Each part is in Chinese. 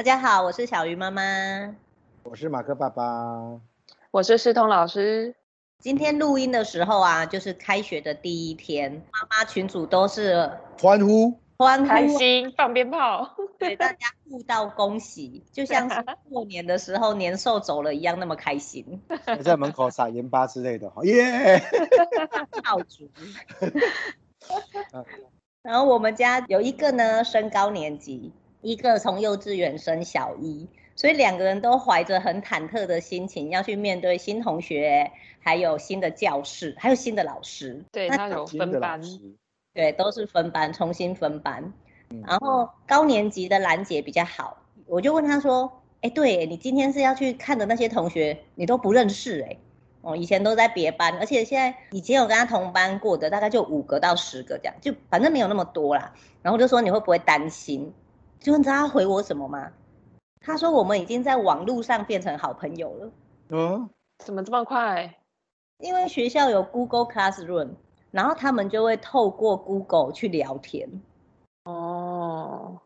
大家好，我是小鱼妈妈，我是马克爸爸，我是思彤老师。今天录音的时候啊，就是开学的第一天，妈妈群主都是欢呼、欢呼、开心、放鞭炮，对大家互道恭喜，就像是过年的时候年兽走了一样，那么开心。在门口撒盐巴之类的，耶、yeah! 爆竹。然后我们家有一个呢，升高年级。一个从幼稚园升小一，所以两个人都怀着很忐忑的心情要去面对新同学，还有新的教室，还有新的老师。对，他有分班，对，都是分班，重新分班。然后高年级的兰姐比较好，我就问她说：“哎，对你今天是要去看的那些同学，你都不认识哎？哦，以前都在别班，而且现在以前有跟他同班过的，大概就五个到十个这样，就反正没有那么多啦。然后就说你会不会担心？”就你知道他回我什么吗？他说我们已经在网络上变成好朋友了。嗯，怎么这么快？因为学校有 Google Classroom，然后他们就会透过 Google 去聊天。哦，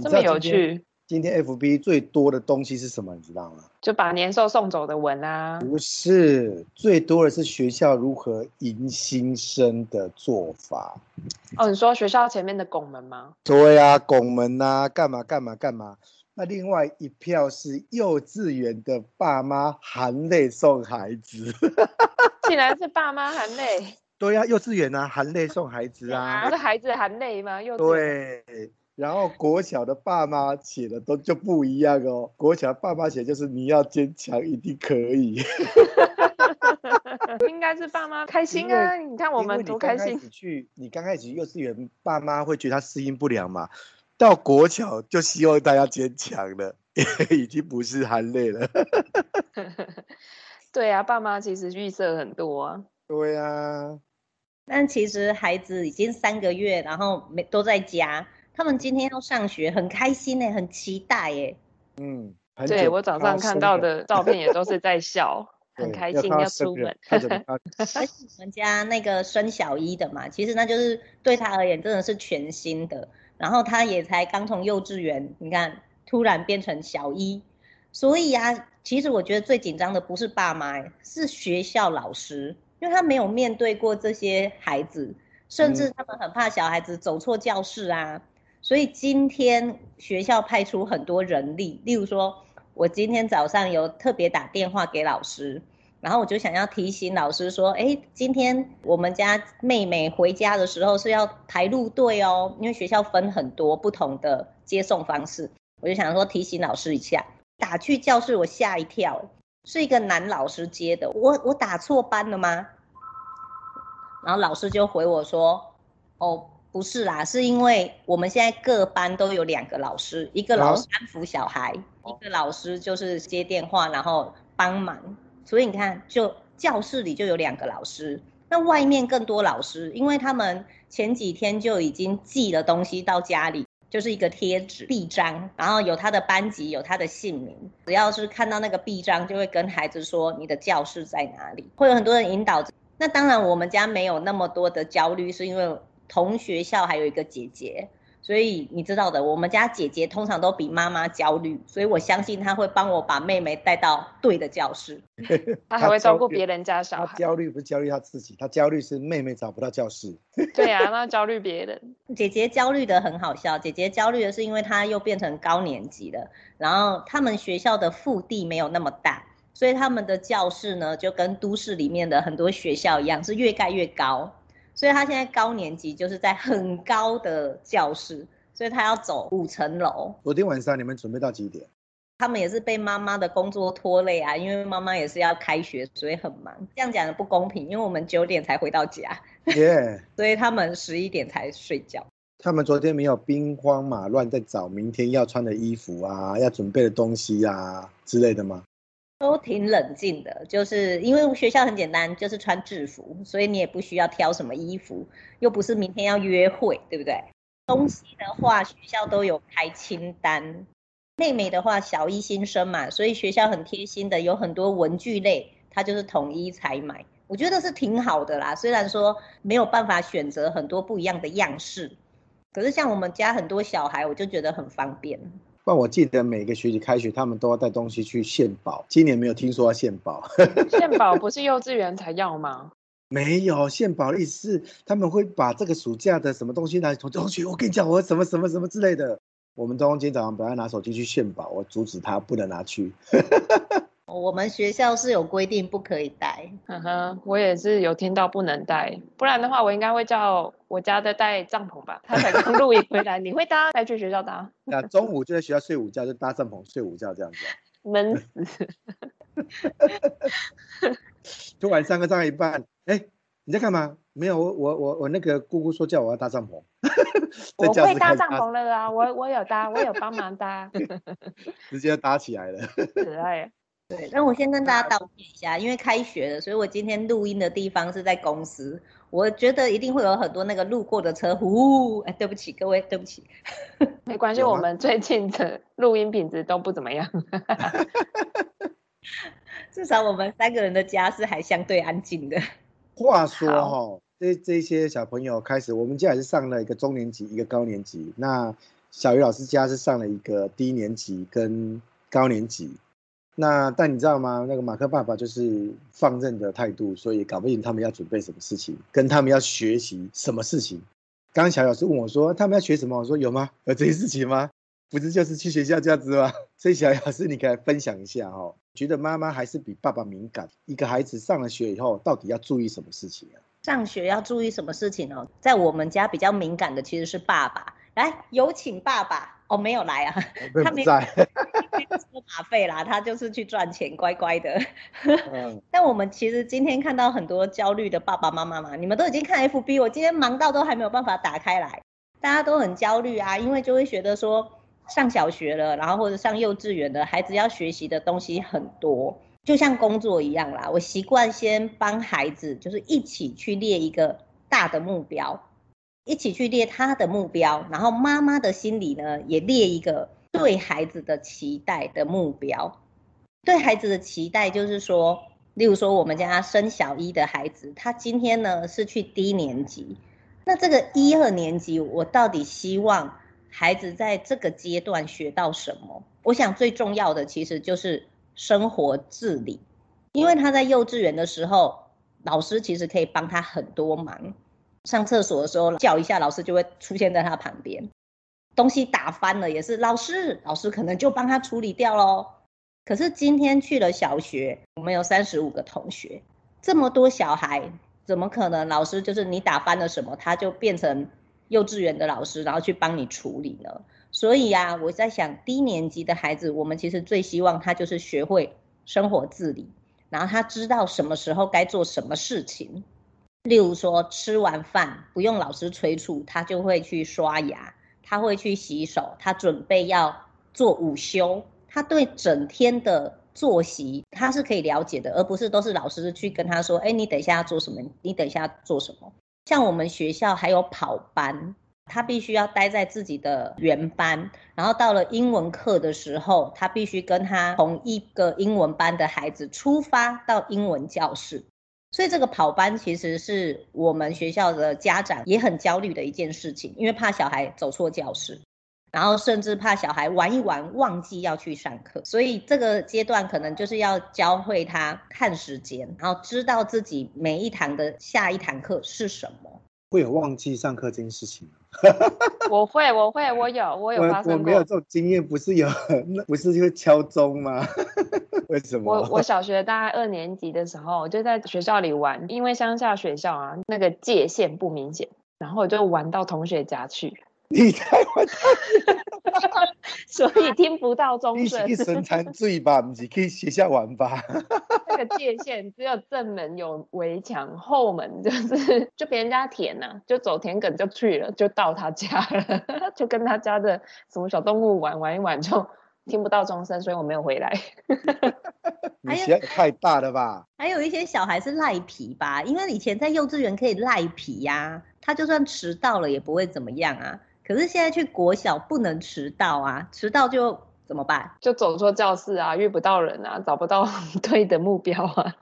这么有趣。今天 FB 最多的东西是什么？你知道吗？就把年兽送走的文啊？不是，最多的是学校如何迎新生的做法。哦，你说学校前面的拱门吗？对啊，拱门啊，干嘛干嘛干嘛。那另外一票是幼稚园的爸妈含泪送孩子。竟然是爸妈含泪？对啊，幼稚园啊，含泪送孩子啊。不是孩子含泪吗？幼稚。对。然后国小的爸妈写的都就不一样哦。国小的爸妈写就是你要坚强，一定可以。应该是爸妈开心啊！你看我们多开心。你去，你刚开始幼稚园，爸妈会觉得他适应不良嘛。到国小就希望大家坚强了，已经不是含泪了。对啊，爸妈其实预设很多啊。对啊，但其实孩子已经三个月，然后没都在家。他们今天要上学，很开心呢，很期待耶。嗯，对，我早上看到的照片也都是在 笑，很开心要出门。而且我们家那个生小一的嘛，其实那就是对他而言真的是全新的。然后他也才刚从幼稚园，你看突然变成小一，所以啊，其实我觉得最紧张的不是爸妈，是学校老师，因为他没有面对过这些孩子，甚至他们很怕小孩子走错教室啊。所以今天学校派出很多人力，例如说，我今天早上有特别打电话给老师，然后我就想要提醒老师说，哎，今天我们家妹妹回家的时候是要排路队哦，因为学校分很多不同的接送方式，我就想说提醒老师一下。打去教室，我吓一跳，是一个男老师接的，我我打错班了吗？然后老师就回我说，哦。不是啦，是因为我们现在各班都有两个老师，一个老师安抚小孩，哦、一个老师就是接电话然后帮忙，所以你看，就教室里就有两个老师，那外面更多老师，因为他们前几天就已经寄了东西到家里，就是一个贴纸臂章，然后有他的班级，有他的姓名，只要是看到那个臂章，就会跟孩子说你的教室在哪里，会有很多人引导。那当然，我们家没有那么多的焦虑，是因为。同学校还有一个姐姐，所以你知道的，我们家姐姐通常都比妈妈焦虑，所以我相信她会帮我把妹妹带到对的教室。她还会照顾别人家小孩。焦虑不是焦虑她自己，她焦虑是妹妹找不到教室。对啊，那焦虑别人。姐姐焦虑的很好笑，姐姐焦虑的是因为她又变成高年级了，然后他们学校的腹地没有那么大，所以他们的教室呢就跟都市里面的很多学校一样，是越盖越高。所以他现在高年级就是在很高的教室，所以他要走五层楼。昨天晚上你们准备到几点？他们也是被妈妈的工作拖累啊，因为妈妈也是要开学，所以很忙。这样讲的不公平，因为我们九点才回到家，耶. 所以他们十一点才睡觉。他们昨天没有兵荒马乱在找明天要穿的衣服啊，要准备的东西啊之类的吗？都挺冷静的，就是因为学校很简单，就是穿制服，所以你也不需要挑什么衣服，又不是明天要约会，对不对？东西的话，学校都有开清单。妹妹的话，小一新生嘛，所以学校很贴心的，有很多文具类，她就是统一采买，我觉得是挺好的啦。虽然说没有办法选择很多不一样的样式，可是像我们家很多小孩，我就觉得很方便。不然我记得每个学期开学，他们都要带东西去献宝。今年没有听说要献宝。献宝不是幼稚园才要吗？没有，献宝的意思是他们会把这个暑假的什么东西拿同同学，我跟你讲，我什么什么什么之类的。我们东今天早上本来拿手机去献宝，我阻止他不能拿去。我们学校是有规定不可以带，嗯哼，我也是有听到不能带，不然的话我应该会叫我家的带帐篷吧。他才刚露营回来，你会搭带去学校搭？那中午就在学校睡午觉，就搭帐篷睡午觉这样子。闷死！突然上课上一半，哎、欸，你在干嘛？没有，我我我我那个姑姑说叫我要搭帐篷。我会搭帐篷了啊，我我有搭，我有帮忙搭，直接搭起来了。可爱。对，那我先跟大家道歉一下，因为开学了，所以我今天录音的地方是在公司。我觉得一定会有很多那个路过的车，呼，哎，对不起各位，对不起。没关系，我们最近的录音品质都不怎么样。至少我们三个人的家是还相对安静的。话说哈、哦，这这些小朋友开始，我们家也是上了一个中年级，一个高年级。那小鱼老师家是上了一个低年级跟高年级。那但你知道吗？那个马克爸爸就是放任的态度，所以搞不定他们要准备什么事情，跟他们要学习什么事情。刚刚小老师问我说，他们要学什么？我说有吗？有这些事情吗？不是就是去学校这样子吗？所以小老师，你可以分享一下哦。觉得妈妈还是比爸爸敏感。一个孩子上了学以后，到底要注意什么事情啊？上学要注意什么事情哦？在我们家比较敏感的其实是爸爸。来，有请爸爸。哦，没有来啊，他没在，没收马费啦，他就是去赚钱，乖乖的。嗯、但我们其实今天看到很多焦虑的爸爸妈妈嘛，你们都已经看 FB，我今天忙到都还没有办法打开来，大家都很焦虑啊，因为就会觉得说上小学了，然后或者上幼稚园的孩子要学习的东西很多，就像工作一样啦。我习惯先帮孩子就是一起去列一个大的目标。一起去列他的目标，然后妈妈的心里呢也列一个对孩子的期待的目标。对孩子的期待就是说，例如说我们家升小一的孩子，他今天呢是去低年级，那这个一二年级，我到底希望孩子在这个阶段学到什么？我想最重要的其实就是生活自理，因为他在幼稚园的时候，老师其实可以帮他很多忙。上厕所的时候叫一下，老师就会出现在他旁边。东西打翻了也是老师，老师可能就帮他处理掉喽。可是今天去了小学，我们有三十五个同学，这么多小孩，怎么可能老师就是你打翻了什么，他就变成幼稚园的老师，然后去帮你处理呢？所以啊，我在想低年级的孩子，我们其实最希望他就是学会生活自理，然后他知道什么时候该做什么事情。例如说，吃完饭不用老师催促，他就会去刷牙，他会去洗手，他准备要做午休，他对整天的作息他是可以了解的，而不是都是老师去跟他说，哎，你等一下要做什么？你等一下要做什么？像我们学校还有跑班，他必须要待在自己的原班，然后到了英文课的时候，他必须跟他同一个英文班的孩子出发到英文教室。所以这个跑班其实是我们学校的家长也很焦虑的一件事情，因为怕小孩走错教室，然后甚至怕小孩玩一玩忘记要去上课，所以这个阶段可能就是要教会他看时间，然后知道自己每一堂的下一堂课是什么。会有忘记上课这件事情 我会，我会，我有，我有发生过。我，我没有这种经验，不是有，不是会敲钟吗？为什么？我我小学大概二年级的时候，我就在学校里玩，因为乡下学校啊，那个界限不明显，然后我就玩到同学家去。你在玩，所以听不到钟声。你去生产最吧，不是去学校玩吧？那个界限只有正门有围墙，后门就是就别人家田呐、啊，就走田埂就去了，就到他家了，就跟他家的什么小动物玩玩一玩，就听不到钟声，所以我没有回来。你学太大了吧？还有一些小孩是赖皮吧，因为以前在幼稚园可以赖皮呀、啊，他就算迟到了也不会怎么样啊。可是现在去国小不能迟到啊，迟到就怎么办？就走错教室啊，遇不到人啊，找不到 对的目标啊。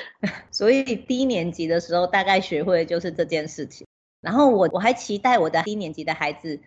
所以低年级的时候大概学会的就是这件事情。然后我我还期待我的低年级的孩子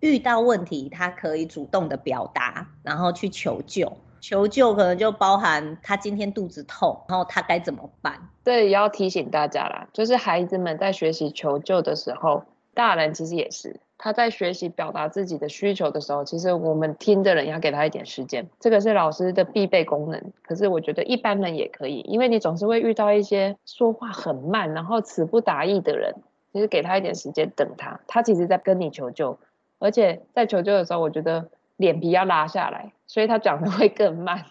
遇到问题，他可以主动的表达，然后去求救。求救可能就包含他今天肚子痛，然后他该怎么办？对，也要提醒大家啦，就是孩子们在学习求救的时候，大人其实也是。他在学习表达自己的需求的时候，其实我们听的人要给他一点时间，这个是老师的必备功能。可是我觉得一般人也可以，因为你总是会遇到一些说话很慢，然后词不达意的人。其实给他一点时间，等他，他其实在跟你求救，而且在求救的时候，我觉得脸皮要拉下来，所以他讲的会更慢，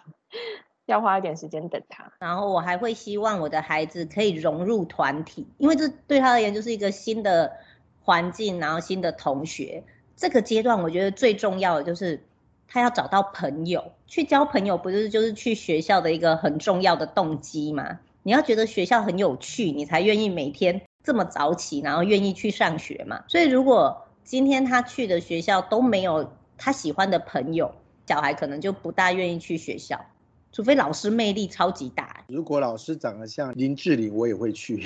要花一点时间等他。然后我还会希望我的孩子可以融入团体，因为这对他而言就是一个新的。环境，然后新的同学，这个阶段我觉得最重要的就是他要找到朋友，去交朋友，不是就是去学校的一个很重要的动机吗？你要觉得学校很有趣，你才愿意每天这么早起，然后愿意去上学嘛。所以如果今天他去的学校都没有他喜欢的朋友，小孩可能就不大愿意去学校，除非老师魅力超级大。如果老师长得像林志玲，我也会去。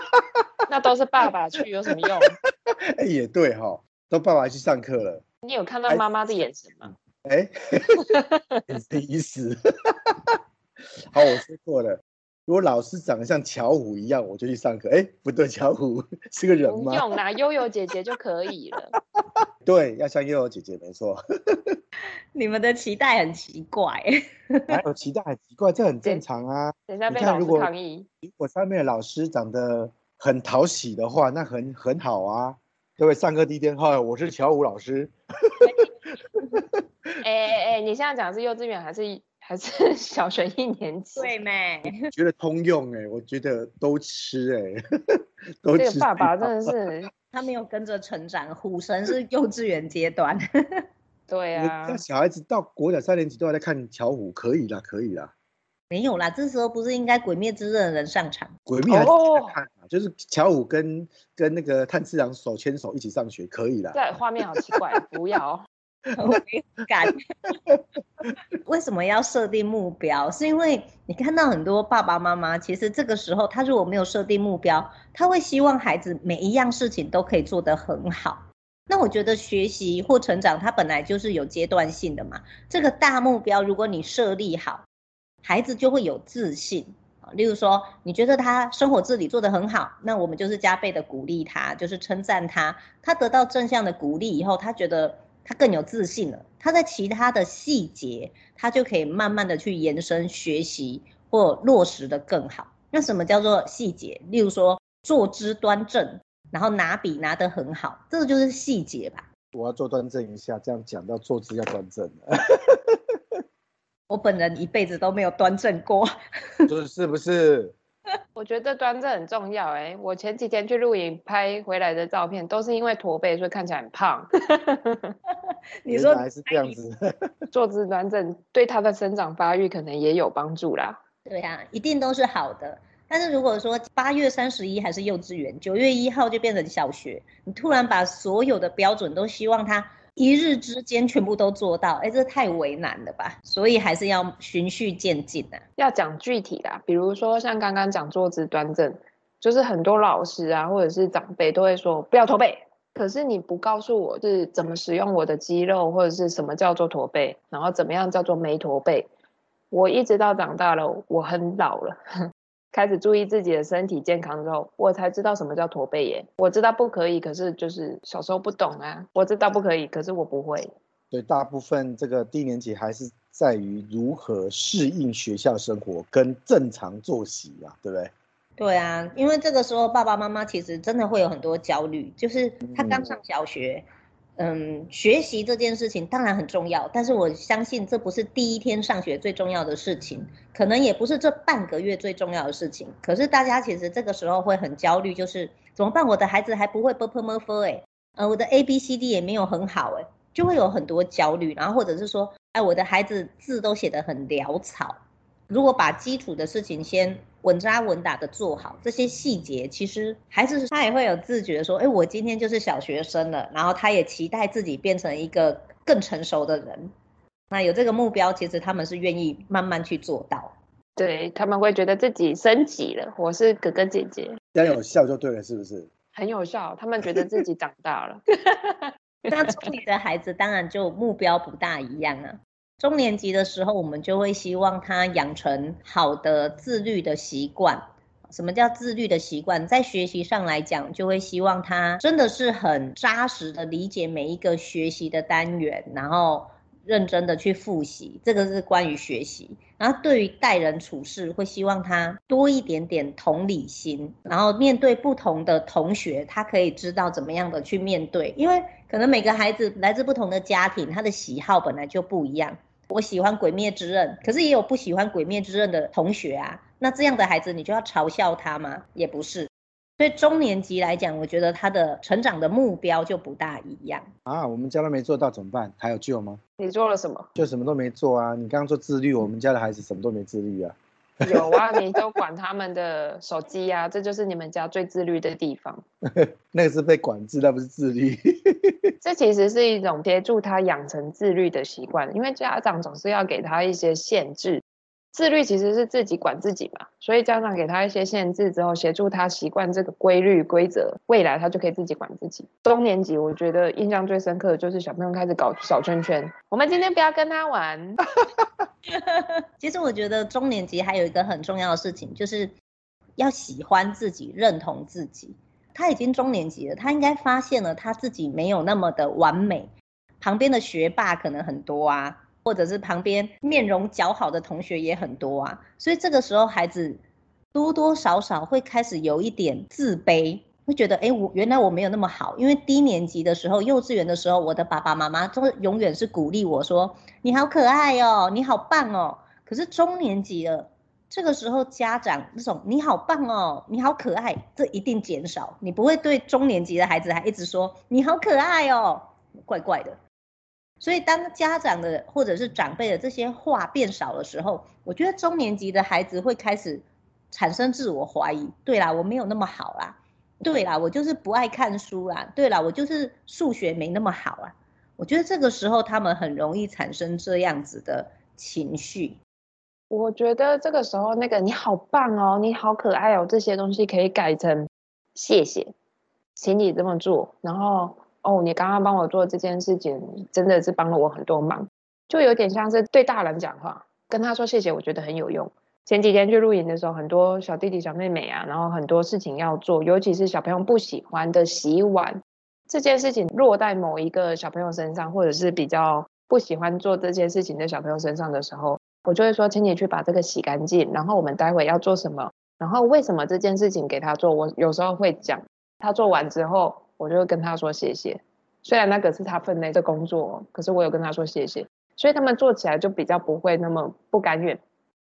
那都是爸爸去有什么用？哎，也对哈、哦，都爸爸去上课了。你有看到妈妈的眼神吗？哎，什么意思？好，我说错了。如果老师长得像巧虎一样，我就去上课。哎，不对，巧虎 是个人吗？不用啦，悠悠姐姐就可以了。对，要像悠悠姐姐，没错。你们的期待很奇怪。哪有期待很奇怪？这很正常啊。等一下被老师抗议。如果上面的老师长得。很讨喜的话，那很很好啊，各位上课第一天，哈，我是乔武老师。哎哎哎，你现在讲的是幼稚园还是还是 小学一年级？对没？觉得通用哎、欸，我觉得都吃哎、欸，都吃。这个爸爸真的是，他没有跟着成长，虎神是幼稚园阶段。对啊，那小孩子到国小三年级都还在看巧虎，可以啦，可以啦。没有啦，这时候不是应该《鬼灭之刃》的人上场？鬼灭还是在看啊，就是乔虎跟跟那个炭治郎手牵手一起上学，可以啦。对，画面好奇怪，不要，我 我没敢。为什么要设定目标？是因为你看到很多爸爸妈妈，其实这个时候他如果没有设定目标，他会希望孩子每一样事情都可以做得很好。那我觉得学习或成长，它本来就是有阶段性的嘛。这个大目标，如果你设立好。孩子就会有自信啊，例如说，你觉得他生活自理做得很好，那我们就是加倍的鼓励他，就是称赞他。他得到正向的鼓励以后，他觉得他更有自信了。他在其他的细节，他就可以慢慢的去延伸学习或落实的更好。那什么叫做细节？例如说，坐姿端正，然后拿笔拿得很好，这个就是细节吧。我要坐端正一下，这样讲到坐姿要端正。我本人一辈子都没有端正过，就是是不是？我觉得端正很重要哎、欸。我前几天去露营拍回来的照片，都是因为驼背，所以看起来很胖。你说还是这样子，坐姿端正对他的生长发育可能也有帮助啦。对呀、啊，一定都是好的。但是如果说八月三十一还是幼稚园，九月一号就变成小学，你突然把所有的标准都希望他。一日之间全部都做到，哎，这太为难了吧？所以还是要循序渐进的。要讲具体啦，比如说像刚刚讲坐姿端正，就是很多老师啊或者是长辈都会说不要驼背，可是你不告诉我是怎么使用我的肌肉，或者是什么叫做驼背，然后怎么样叫做没驼背，我一直到长大了，我很老了。开始注意自己的身体健康之后，我才知道什么叫驼背耶。我知道不可以，可是就是小时候不懂啊。我知道不可以，可是我不会。对，大部分这个低年级还是在于如何适应学校生活跟正常作息啊，对不对？对啊，因为这个时候爸爸妈妈其实真的会有很多焦虑，就是他刚上小学。嗯嗯，学习这件事情当然很重要，但是我相信这不是第一天上学最重要的事情，可能也不是这半个月最重要的事情。可是大家其实这个时候会很焦虑，就是怎么办？我的孩子还不会字母分哎，呃，我的 A B C D 也没有很好哎，就会有很多焦虑。然后或者是说，哎，我的孩子字都写得很潦草。如果把基础的事情先稳扎稳打的做好，这些细节其实孩子他也会有自觉说，哎，我今天就是小学生了，然后他也期待自己变成一个更成熟的人。那有这个目标，其实他们是愿意慢慢去做到。对，他们会觉得自己升级了，我是哥哥姐姐，这样有效就对了，是不是？很有效，他们觉得自己长大了。那中年的孩子当然就目标不大一样啊。中年级的时候，我们就会希望他养成好的自律的习惯。什么叫自律的习惯？在学习上来讲，就会希望他真的是很扎实的理解每一个学习的单元，然后认真的去复习。这个是关于学习。然后对于待人处事，会希望他多一点点同理心，然后面对不同的同学，他可以知道怎么样的去面对。因为可能每个孩子来自不同的家庭，他的喜好本来就不一样。我喜欢《鬼灭之刃》，可是也有不喜欢《鬼灭之刃》的同学啊。那这样的孩子，你就要嘲笑他吗？也不是。所以中年级来讲，我觉得他的成长的目标就不大一样啊。我们家都没做到怎么办？还有救吗？你做了什么？就什么都没做啊。你刚刚说自律，我们家的孩子什么都没自律啊。有啊，你都管他们的手机啊，这就是你们家最自律的地方。那个是被管制，那不是自律。这其实是一种协助他养成自律的习惯，因为家长总是要给他一些限制。自律其实是自己管自己嘛，所以家长给他一些限制之后，协助他习惯这个规律规则，未来他就可以自己管自己。中年级我觉得印象最深刻的就是小朋友开始搞小圈圈，我们今天不要跟他玩。其实我觉得中年级还有一个很重要的事情，就是要喜欢自己，认同自己。他已经中年级了，他应该发现了他自己没有那么的完美，旁边的学霸可能很多啊。或者是旁边面容姣好的同学也很多啊，所以这个时候孩子多多少少会开始有一点自卑，会觉得哎，我原来我没有那么好，因为低年级的时候，幼稚园的时候，我的爸爸妈妈都永远是鼓励我说你好可爱哦，你好棒哦。可是中年级了，这个时候家长那种你好棒哦，你好可爱，这一定减少，你不会对中年级的孩子还一直说你好可爱哦，怪怪的。所以，当家长的或者是长辈的这些话变少的时候，我觉得中年级的孩子会开始产生自我怀疑。对啦，我没有那么好啦。对啦，我就是不爱看书啦。对啦，我就是数学没那么好啊。我觉得这个时候他们很容易产生这样子的情绪。我觉得这个时候那个你好棒哦，你好可爱哦，这些东西可以改成谢谢，请你这么做，然后。哦，你刚刚帮我做这件事情，真的是帮了我很多忙，就有点像是对大人讲话，跟他说谢谢，我觉得很有用。前几天去露营的时候，很多小弟弟小妹妹啊，然后很多事情要做，尤其是小朋友不喜欢的洗碗这件事情，落在某一个小朋友身上，或者是比较不喜欢做这件事情的小朋友身上的时候，我就会说，请你去把这个洗干净，然后我们待会要做什么，然后为什么这件事情给他做，我有时候会讲，他做完之后。我就跟他说谢谢，虽然那个是他分内的工作，可是我有跟他说谢谢，所以他们做起来就比较不会那么不甘愿。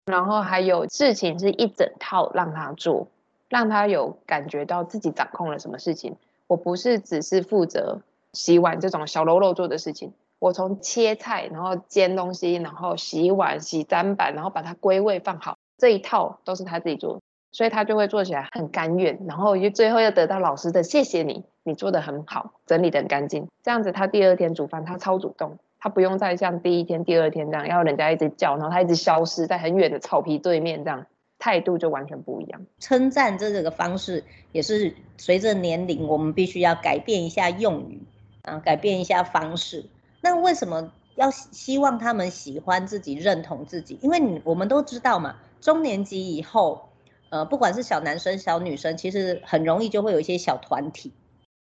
然后还有事情是一整套让他做，让他有感觉到自己掌控了什么事情。我不是只是负责洗碗这种小喽啰做的事情，我从切菜，然后煎东西，然后洗碗、洗砧板，然后把它归位放好，这一套都是他自己做。所以他就会做起来很甘愿，然后又最后又得到老师的谢谢你，你做得很好，整理得很干净。这样子他第二天煮饭他超主动，他不用再像第一天、第二天这样要人家一直叫，然后他一直消失在很远的草皮对面，这样态度就完全不一样。称赞这个方式也是随着年龄，我们必须要改变一下用语啊，改变一下方式。那为什么要希望他们喜欢自己、认同自己？因为你我们都知道嘛，中年级以后。呃，不管是小男生、小女生，其实很容易就会有一些小团体。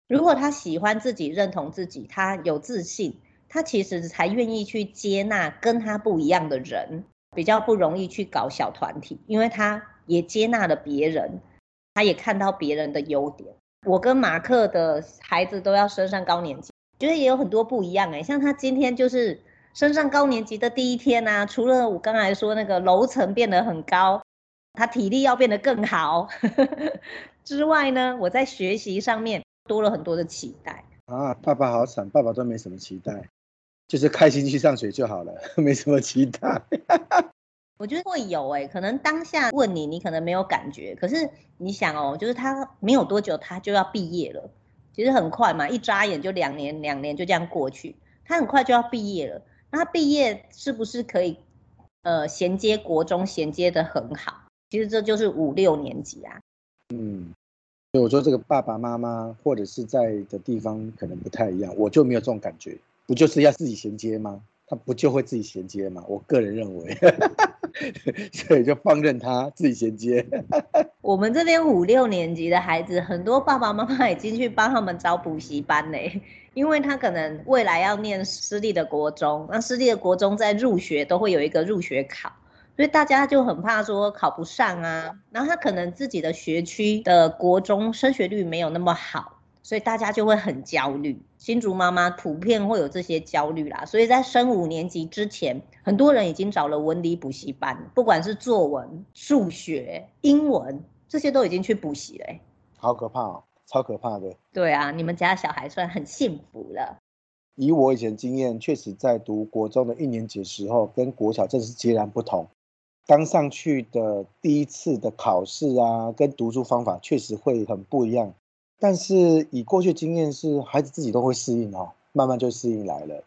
如果他喜欢自己、认同自己，他有自信，他其实才愿意去接纳跟他不一样的人，比较不容易去搞小团体，因为他也接纳了别人，他也看到别人的优点。我跟马克的孩子都要升上高年级，觉得也有很多不一样哎，像他今天就是升上高年级的第一天啊，除了我刚才说那个楼层变得很高。他体力要变得更好 之外呢，我在学习上面多了很多的期待啊！爸爸好惨，爸爸都没什么期待，就是开心去上学就好了，没什么期待。我觉得会有哎、欸，可能当下问你，你可能没有感觉，可是你想哦，就是他没有多久他就要毕业了，其实很快嘛，一眨眼就两年，两年就这样过去，他很快就要毕业了。那他毕业是不是可以呃衔接国中，衔接的很好？其实这就是五六年级啊，嗯，所以我说这个爸爸妈妈或者是在的地方可能不太一样，我就没有这种感觉，不就是要自己衔接吗？他不就会自己衔接吗？我个人认为，所以就放任他自己衔接。我们这边五六年级的孩子，很多爸爸妈妈已经去帮他们找补习班嘞，因为他可能未来要念私立的国中，那私立的国中在入学都会有一个入学考，所以大家就很怕说考不上啊，然后他可能自己的学区的国中升学率没有那么好。所以大家就会很焦虑，新竹妈妈普遍会有这些焦虑啦。所以在升五年级之前，很多人已经找了文理补习班，不管是作文、数学、英文，这些都已经去补习了。好可怕哦，超可怕的。对啊，你们家小孩算很幸福了。以我以前经验，确实在读国中的一年级的时候，跟国小真的是截然不同。刚上去的第一次的考试啊，跟读书方法确实会很不一样。但是以过去经验是，孩子自己都会适应哦，慢慢就适应来了。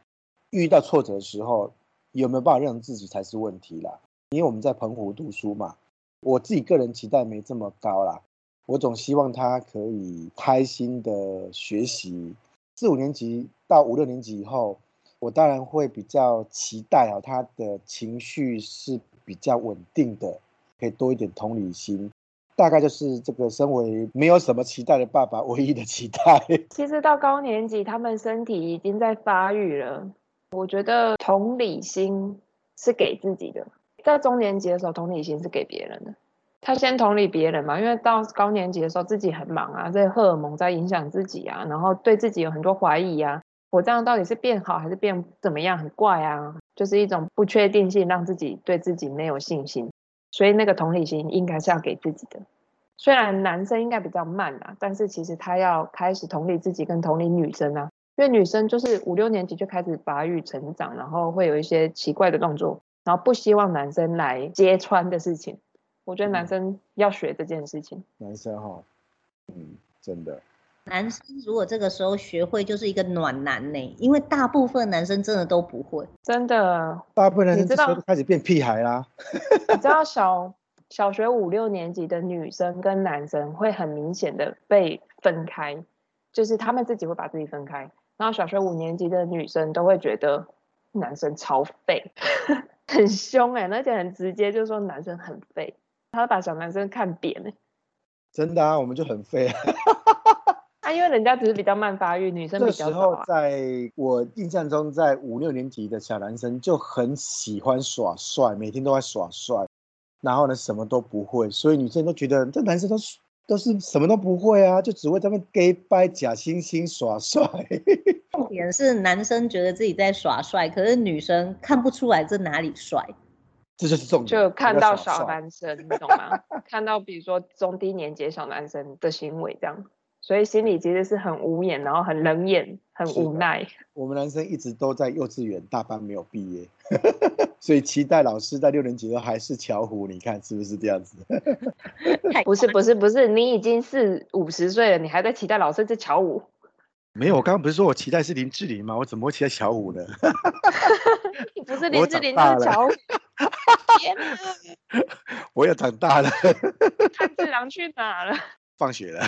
遇到挫折的时候，有没有办法让自己才是问题啦？因为我们在澎湖读书嘛，我自己个人期待没这么高啦。我总希望他可以开心的学习。四五年级到五六年级以后，我当然会比较期待哦，他的情绪是比较稳定的，可以多一点同理心。大概就是这个，身为没有什么期待的爸爸，唯一的期待。其实到高年级，他们身体已经在发育了。我觉得同理心是给自己的，在中年级的时候，同理心是给别人的。他先同理别人嘛，因为到高年级的时候，自己很忙啊，这荷尔蒙在影响自己啊，然后对自己有很多怀疑啊。我这样到底是变好还是变怎么样？很怪啊，就是一种不确定性，让自己对自己没有信心。所以那个同理心应该是要给自己的，虽然男生应该比较慢啦，但是其实他要开始同理自己跟同理女生啊，因为女生就是五六年级就开始发育成长，然后会有一些奇怪的动作，然后不希望男生来揭穿的事情，我觉得男生要学这件事情。男生哈，嗯，真的。男生如果这个时候学会，就是一个暖男呢，因为大部分男生真的都不会，真的。大部分男生这时候都开始变屁孩啦。你知道 小小学五六年级的女生跟男生会很明显的被分开，就是他们自己会把自己分开，然后小学五年级的女生都会觉得男生超废，很凶哎，而且很直接，就是说男生很废，他会把小男生看扁哎。真的啊，我们就很废。啊，因为人家只是比较慢发育，女生比较早啊。这时候，在我印象中，在五六年级的小男生就很喜欢耍帅，每天都在耍帅，然后呢，什么都不会，所以女生都觉得这男生都是都是什么都不会啊，就只会他们 gay 掰假惺惺耍帅。重点是男生觉得自己在耍帅，可是女生看不出来这哪里帅，这就是重点。就看到小男生，你懂吗？看到比如说中低年级小男生的行为这样。所以心里其实是很无言，然后很冷眼，很无奈。我们男生一直都在幼稚园大班没有毕业，所以期待老师在六年级都还是巧虎，你看是不是这样子？不是不是不是，你已经是五十岁了，你还在期待老师是巧虎？没有，我刚刚不是说我期待是林志玲吗？我怎么会期待巧虎呢？你不是林志玲就是巧虎。天哪！我也长大了。炭治郎去哪了？放学了，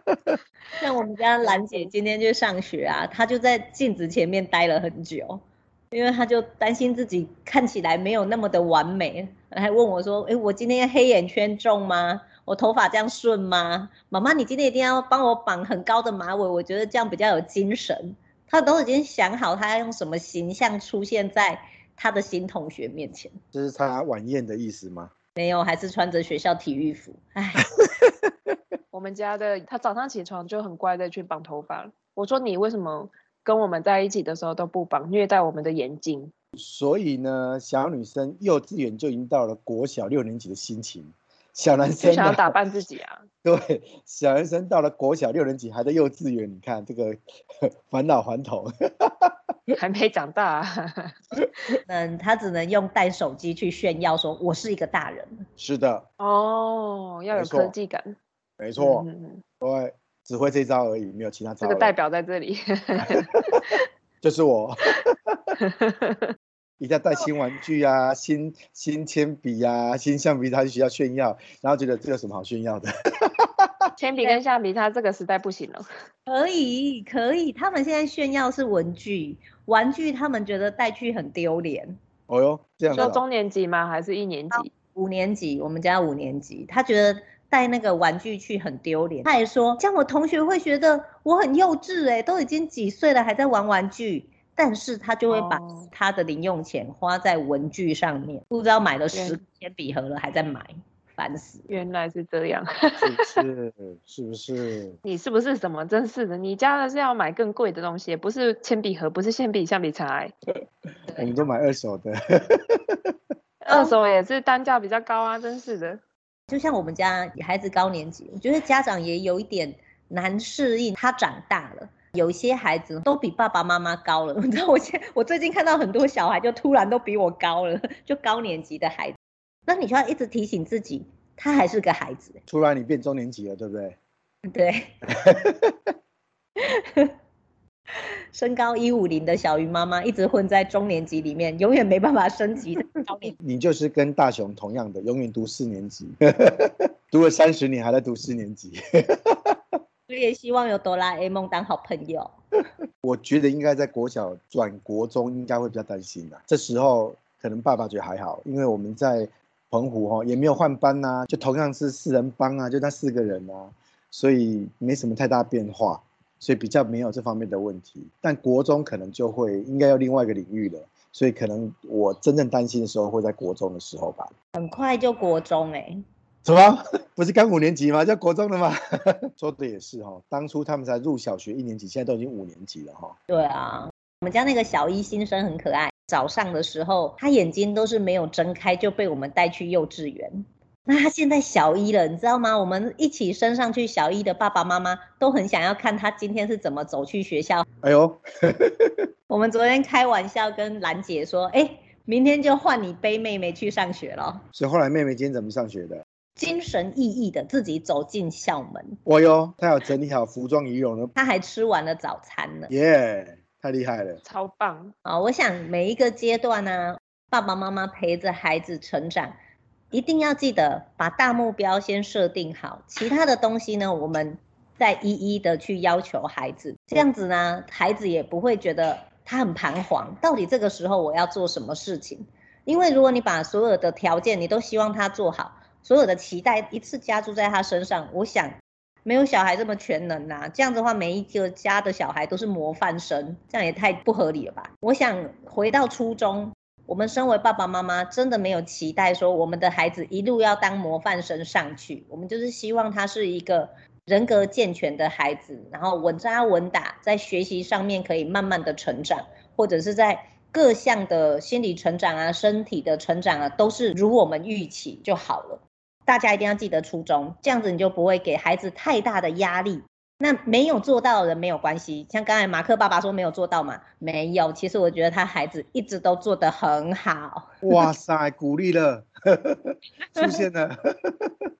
像我们家兰姐今天去上学啊，她就在镜子前面待了很久，因为她就担心自己看起来没有那么的完美，还问我说：“哎，我今天黑眼圈重吗？我头发这样顺吗？妈妈，你今天一定要帮我绑很高的马尾，我觉得这样比较有精神。”她都已经想好，她要用什么形象出现在她的新同学面前。这是她晚宴的意思吗？没有，还是穿着学校体育服。哎。我们家的他早上起床就很乖的去绑头发。我说，你为什么跟我们在一起的时候都不绑，虐待我们的眼睛？所以呢，小女生幼稚园就已经到了国小六年级的心情，小男生想要打扮自己啊。对，小男生到了国小六年级还在幼稚园，你看这个 返老还童，还没长大啊。嗯，他只能用带手机去炫耀，说我是一个大人。是的。哦，要有科技感。没错，嗯、对，只会这招而已，没有其他招。这个代表在这里，就是我。一定要带新玩具啊，新新铅笔啊，新橡皮，他就需要炫耀，然后觉得这有什么好炫耀的？铅笔跟橡皮，他这个时代不行了。可以，可以，他们现在炫耀是文具，玩具他们觉得带去很丢脸。哦哟，这样。说中年级吗？还是一年级？五年级，我们家五年级，他觉得带那个玩具去很丢脸。他还说，这样我同学会觉得我很幼稚哎，都已经几岁了还在玩玩具。但是他就会把他的零用钱花在文具上面，哦、不知道买了十铅笔盒了还在买，烦死。原来是这样，是不是？是不是？你是不是什么？真是的，你家的是要买更贵的东西，不是铅笔盒，不是铅笔、橡皮擦。我们都买二手的，二手也是单价比较高啊，真是的。就像我们家孩子高年级，我觉得家长也有一点难适应，他长大了。有些孩子都比爸爸妈妈高了，你知道我现我最近看到很多小孩就突然都比我高了，就高年级的孩子，那你就要一直提醒自己，他还是个孩子。突然你变中年级了，对不对？对。身高一五零的小鱼妈妈一直混在中年级里面，永远没办法升级高年。你就是跟大雄同样的，永远读四年级，读了三十年还在读四年级。我也希望有哆啦 A 梦当好朋友。我觉得应该在国小转国中，应该会比较担心的。这时候可能爸爸觉得还好，因为我们在澎湖哈也没有换班呐，就同样是四人帮啊，就那四个人啊，所以没什么太大变化，所以比较没有这方面的问题。但国中可能就会应该要另外一个领域了，所以可能我真正担心的时候会在国中的时候吧。很快就国中哎、欸。什么？不是刚五年级吗？叫国中的吗？说的也是哈，当初他们才入小学一年级，现在都已经五年级了哈。对啊，我们家那个小一新生很可爱，早上的时候他眼睛都是没有睁开就被我们带去幼稚园。那他现在小一了，你知道吗？我们一起升上去小一的爸爸妈妈都很想要看他今天是怎么走去学校。哎呦，我们昨天开玩笑跟兰姐说，哎，明天就换你背妹妹去上学了。所以后来妹妹今天怎么上学的？精神奕奕的自己走进校门。哦哟，他有整理好服装仪容了。他还吃完了早餐呢。耶，太厉害了，超棒啊！我想每一个阶段呢、啊，爸爸妈妈陪着孩子成长，一定要记得把大目标先设定好，其他的东西呢，我们再一一的去要求孩子。这样子呢，孩子也不会觉得他很彷徨，到底这个时候我要做什么事情？因为如果你把所有的条件你都希望他做好。所有的期待一次加注在他身上，我想没有小孩这么全能呐、啊。这样的话，每一个家的小孩都是模范生，这样也太不合理了吧？我想回到初中，我们身为爸爸妈妈，真的没有期待说我们的孩子一路要当模范生上去。我们就是希望他是一个人格健全的孩子，然后稳扎稳打，在学习上面可以慢慢的成长，或者是在各项的心理成长啊、身体的成长啊，都是如我们预期就好了。大家一定要记得初衷，这样子你就不会给孩子太大的压力。那没有做到的人没有关系，像刚才马克爸爸说没有做到嘛？没有，其实我觉得他孩子一直都做得很好。哇塞，鼓励了，出现了。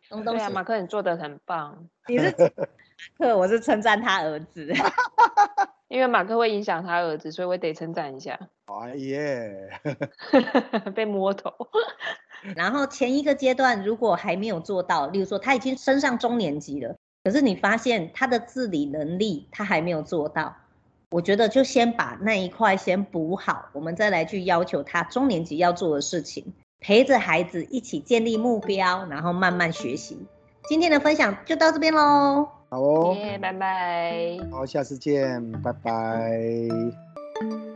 东东啊，马克你做得很棒。你是马克，我是称赞他儿子。因为马克会影响他儿子，所以我得称赞一下。哎耶，被摸头。然后前一个阶段如果还没有做到，例如说他已经升上中年级了，可是你发现他的自理能力他还没有做到，我觉得就先把那一块先补好，我们再来去要求他中年级要做的事情，陪着孩子一起建立目标，然后慢慢学习。今天的分享就到这边喽，好哦，耶，拜拜，好，下次见，拜拜。